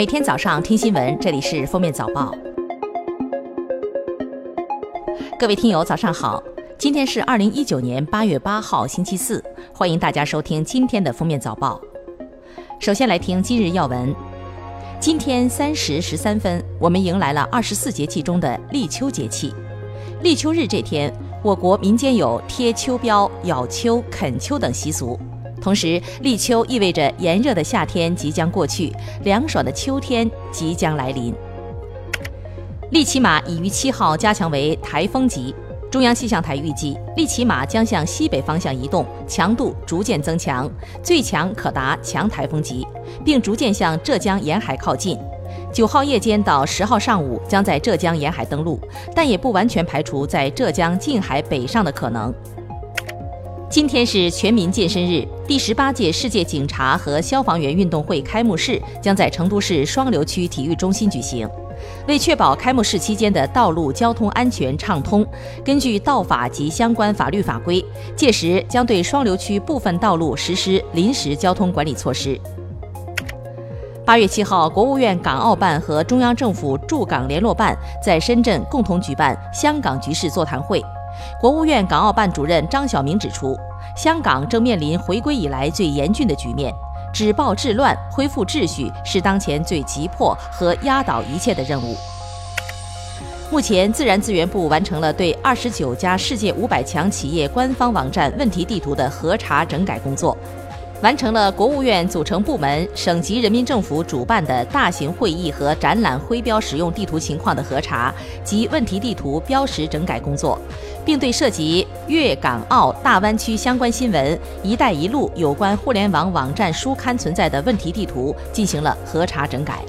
每天早上听新闻，这里是封面早报。各位听友，早上好！今天是二零一九年八月八号，星期四，欢迎大家收听今天的封面早报。首先来听今日要闻。今天三时十三分，我们迎来了二十四节气中的立秋节气。立秋日这天，我国民间有贴秋膘、咬秋、啃秋等习俗。同时，立秋意味着炎热的夏天即将过去，凉爽的秋天即将来临。利奇马已于七号加强为台风级，中央气象台预计，利奇马将向西北方向移动，强度逐渐增强，最强可达强台风级，并逐渐向浙江沿海靠近。九号夜间到十号上午将在浙江沿海登陆，但也不完全排除在浙江近海北上的可能。今天是全民健身日，第十八届世界警察和消防员运动会开幕式将在成都市双流区体育中心举行。为确保开幕式期间的道路交通安全畅通，根据道法及相关法律法规，届时将对双流区部分道路实施临时交通管理措施。八月七号，国务院港澳办和中央政府驻港联络办在深圳共同举办香港局势座谈会。国务院港澳办主任张晓明指出，香港正面临回归以来最严峻的局面，止暴制乱、恢复秩序是当前最急迫和压倒一切的任务。目前，自然资源部完成了对二十九家世界五百强企业官方网站问题地图的核查整改工作。完成了国务院组成部门、省级人民政府主办的大型会议和展览徽标使用地图情况的核查及问题地图标识整改工作，并对涉及粤港澳大湾区相关新闻、“一带一路”有关互联网网站书刊存在的问题地图进行了核查整改。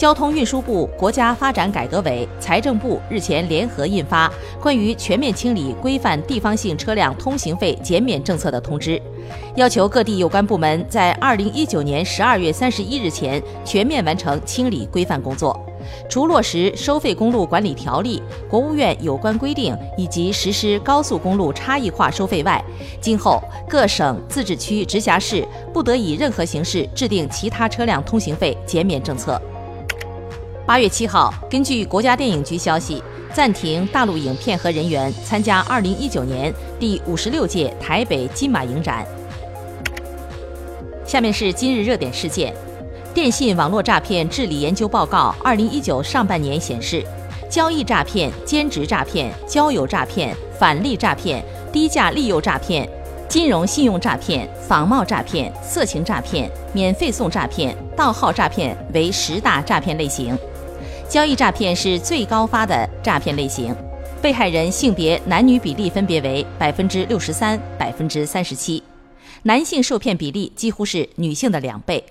交通运输部、国家发展改革委、财政部日前联合印发《关于全面清理规范地方性车辆通行费减免政策的通知》，要求各地有关部门在二零一九年十二月三十一日前全面完成清理规范工作。除落实《收费公路管理条例》、国务院有关规定以及实施高速公路差异化收费外，今后各省、自治区、直辖市不得以任何形式制定其他车辆通行费减免政策。八月七号，根据国家电影局消息，暂停大陆影片和人员参加二零一九年第五十六届台北金马影展。下面是今日热点事件：电信网络诈骗治理研究报告二零一九上半年显示，交易诈骗、兼职诈骗、交友诈骗、返利诈骗、低价利诱诈骗、金融信用诈骗、仿冒诈骗、色情诈骗、免费送诈骗、盗号诈骗为十大诈骗类型。交易诈骗是最高发的诈骗类型，被害人性别男女比例分别为百分之六十三、百分之三十七，男性受骗比例几乎是女性的两倍，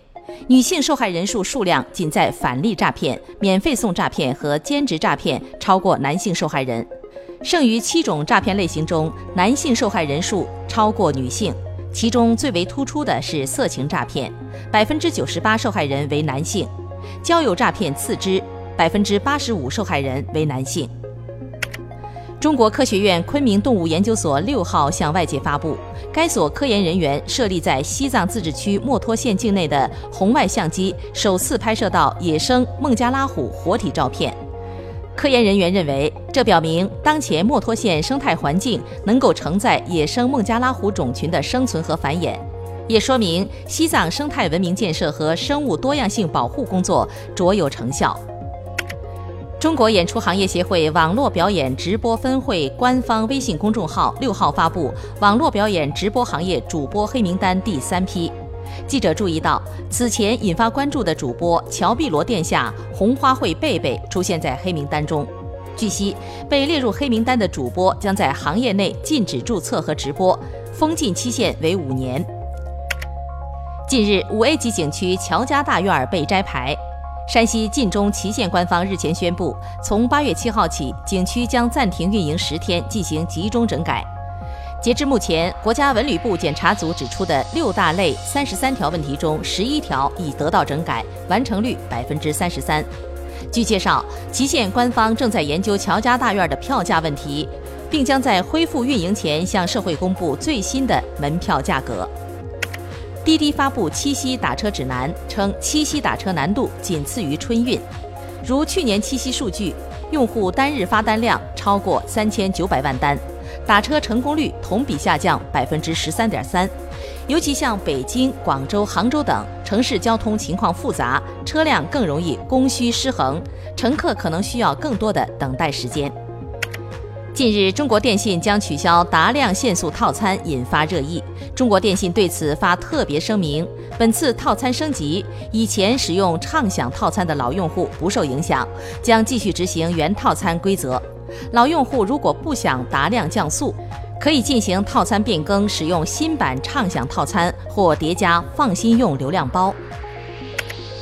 女性受害人数数量仅在返利诈骗、免费送诈骗和兼职诈骗超过男性受害人，剩余七种诈骗类型中，男性受害人数超过女性，其中最为突出的是色情诈骗，百分之九十八受害人为男性，交友诈骗次之。百分之八十五受害人为男性。中国科学院昆明动物研究所六号向外界发布，该所科研人员设立在西藏自治区墨脱县境内的红外相机首次拍摄到野生孟加拉虎活体照片。科研人员认为，这表明当前墨脱县生态环境能够承载野生孟加拉虎种群的生存和繁衍，也说明西藏生态文明建设和生物多样性保护工作卓有成效。中国演出行业协会网络表演直播分会官方微信公众号六号发布网络表演直播行业主播黑名单第三批。记者注意到，此前引发关注的主播乔碧罗殿下、红花会贝贝出现在黑名单中。据悉，被列入黑名单的主播将在行业内禁止注册和直播，封禁期限为五年。近日，五 A 级景区乔家大院被摘牌。山西晋中祁县官方日前宣布，从八月七号起，景区将暂停运营十天，进行集中整改。截至目前，国家文旅部检查组指出的六大类三十三条问题中，十一条已得到整改，完成率百分之三十三。据介绍，祁县官方正在研究乔家大院的票价问题，并将在恢复运营前向社会公布最新的门票价格。滴滴发布七夕打车指南，称七夕打车难度仅次于春运。如去年七夕数据，用户单日发单量超过三千九百万单，打车成功率同比下降百分之十三点三。尤其像北京、广州、杭州等城市，交通情况复杂，车辆更容易供需失衡，乘客可能需要更多的等待时间。近日，中国电信将取消达量限速套餐，引发热议。中国电信对此发特别声明：本次套餐升级，以前使用畅享套餐的老用户不受影响，将继续执行原套餐规则。老用户如果不想达量降速，可以进行套餐变更，使用新版畅享套餐或叠加放心用流量包。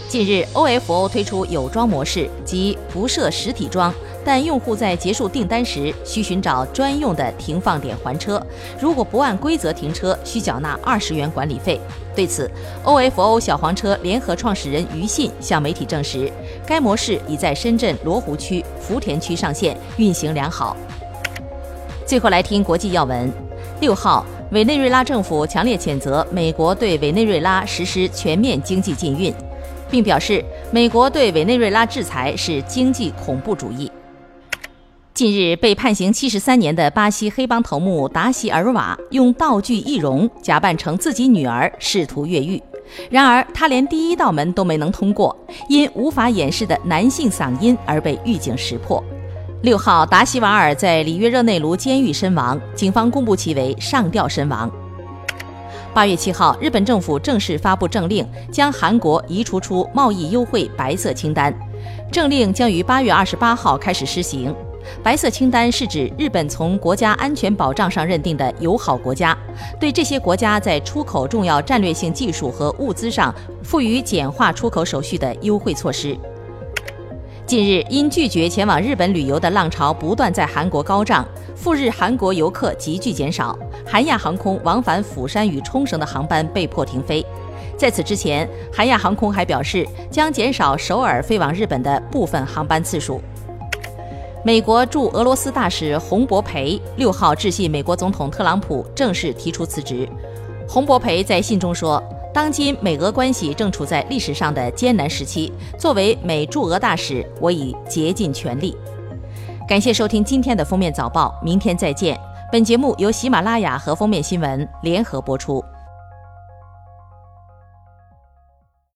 近日，OFO 推出有桩模式，即不设实体桩。但用户在结束订单时需寻找专用的停放点还车，如果不按规则停车，需缴纳二十元管理费。对此，OFO 小黄车联合创始人于信向媒体证实，该模式已在深圳罗湖区、福田区上线，运行良好。最后来听国际要闻。六号，委内瑞拉政府强烈谴责美国对委内瑞拉实施全面经济禁运，并表示美国对委内瑞拉制裁是经济恐怖主义。近日被判刑七十三年的巴西黑帮头目达西尔瓦用道具易容假扮成自己女儿试图越狱，然而他连第一道门都没能通过，因无法掩饰的男性嗓音而被狱警识破。六号，达西瓦尔在里约热内卢监狱身亡，警方公布其为上吊身亡。八月七号，日本政府正式发布政令，将韩国移除出贸易优惠白色清单，政令将于八月二十八号开始施行。白色清单是指日本从国家安全保障上认定的友好国家，对这些国家在出口重要战略性技术和物资上赋予简化出口手续的优惠措施。近日，因拒绝前往日本旅游的浪潮不断在韩国高涨，赴日韩国游客急剧减少，韩亚航空往返釜山与冲绳的航班被迫停飞。在此之前，韩亚航空还表示将减少首尔飞往日本的部分航班次数。美国驻俄罗斯大使洪博培六号致信美国总统特朗普，正式提出辞职。洪博培在信中说：“当今美俄关系正处在历史上的艰难时期，作为美驻俄大使，我已竭尽全力。”感谢收听今天的封面早报，明天再见。本节目由喜马拉雅和封面新闻联合播出。